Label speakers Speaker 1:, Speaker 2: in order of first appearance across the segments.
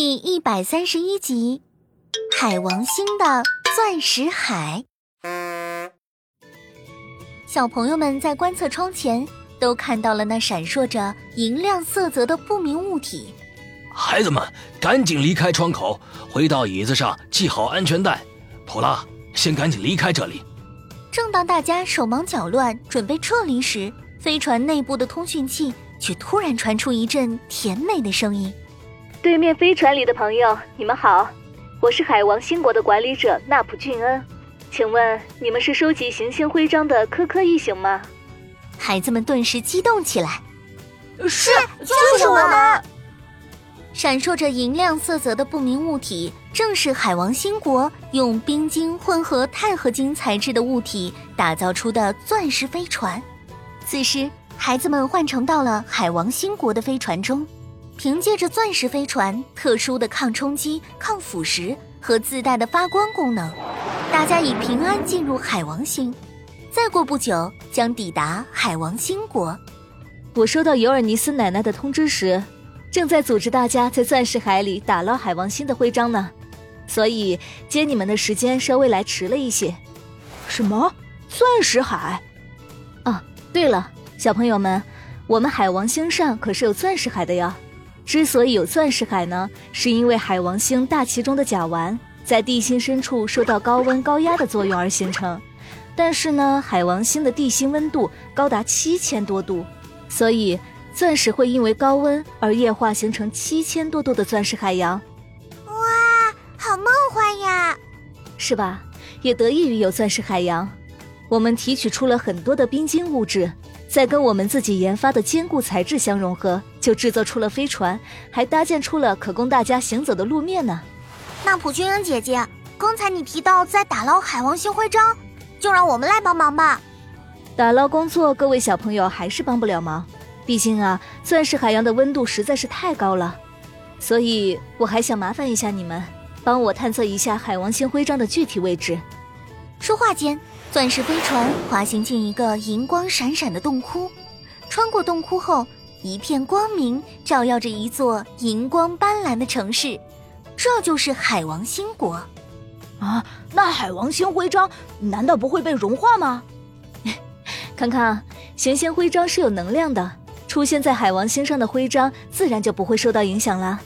Speaker 1: 第一百三十一集，海王星的钻石海。小朋友们在观测窗前都看到了那闪烁着银亮色泽的不明物体。
Speaker 2: 孩子们，赶紧离开窗口，回到椅子上系好安全带。普拉，先赶紧离开这里。
Speaker 1: 正当大家手忙脚乱准备撤离时，飞船内部的通讯器却突然传出一阵甜美的声音。
Speaker 3: 对面飞船里的朋友，你们好，我是海王星国的管理者纳普俊恩，请问你们是收集行星徽章的科科一行吗？
Speaker 1: 孩子们顿时激动起来。
Speaker 4: 是，就是我们。
Speaker 1: 闪烁着银亮色泽的不明物体，正是海王星国用冰晶混合钛合金材质的物体打造出的钻石飞船。此时，孩子们换乘到了海王星国的飞船中。凭借着钻石飞船特殊的抗冲击、抗腐蚀和自带的发光功能，大家已平安进入海王星。再过不久将抵达海王星国。
Speaker 3: 我收到尤尔尼斯奶奶的通知时，正在组织大家在钻石海里打捞海王星的徽章呢，所以接你们的时间稍微来迟了一些。
Speaker 4: 什么？钻石海？
Speaker 3: 哦，对了，小朋友们，我们海王星上可是有钻石海的哟。之所以有钻石海呢，是因为海王星大气中的甲烷在地心深处受到高温高压的作用而形成。但是呢，海王星的地心温度高达七千多度，所以钻石会因为高温而液化形成七千多度的钻石海洋。
Speaker 4: 哇，好梦幻呀，
Speaker 3: 是吧？也得益于有钻石海洋，我们提取出了很多的冰晶物质。再跟我们自己研发的坚固材质相融合，就制作出了飞船，还搭建出了可供大家行走的路面呢。
Speaker 4: 那普君恩姐姐，刚才你提到在打捞海王星徽章，就让我们来帮忙吧。
Speaker 3: 打捞工作，各位小朋友还是帮不了忙，毕竟啊，钻石海洋的温度实在是太高了。所以我还想麻烦一下你们，帮我探测一下海王星徽章的具体位置。
Speaker 1: 说话间。钻石飞船滑行进一个银光闪闪的洞窟，穿过洞窟后，一片光明照耀着一座银光斑斓的城市，这就是海王星国。
Speaker 4: 啊，那海王星徽章难道不会被融化吗？
Speaker 3: 康康，行星徽章是有能量的，出现在海王星上的徽章自然就不会受到影响了。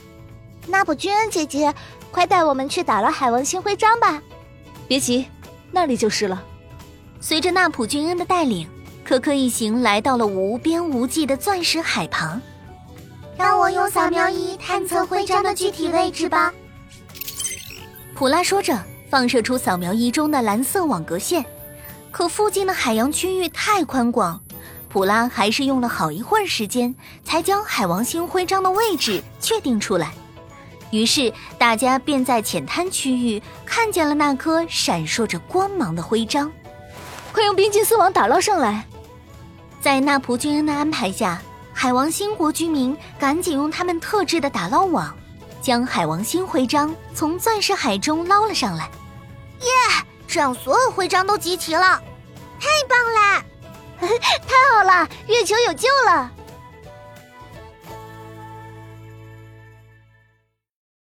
Speaker 4: 那不，君恩姐姐，快带我们去打捞海王星徽章吧！
Speaker 3: 别急，那里就是了。
Speaker 1: 随着纳普君恩的带领，可可一行来到了无边无际的钻石海旁。
Speaker 4: 让我用扫描仪探测徽章的具体位置吧。
Speaker 1: 普拉说着，放射出扫描仪中的蓝色网格线。可附近的海洋区域太宽广，普拉还是用了好一会儿时间，才将海王星徽章的位置确定出来。于是大家便在浅滩区域看见了那颗闪烁着光芒的徽章。
Speaker 3: 快用冰晶丝网打捞上来！
Speaker 1: 在纳普军人的安排下，海王星国居民赶紧用他们特制的打捞网，将海王星徽章从钻石海中捞了上来。
Speaker 4: 耶！这样所有徽章都集齐了，太棒了！
Speaker 3: 太好了，月球有救了！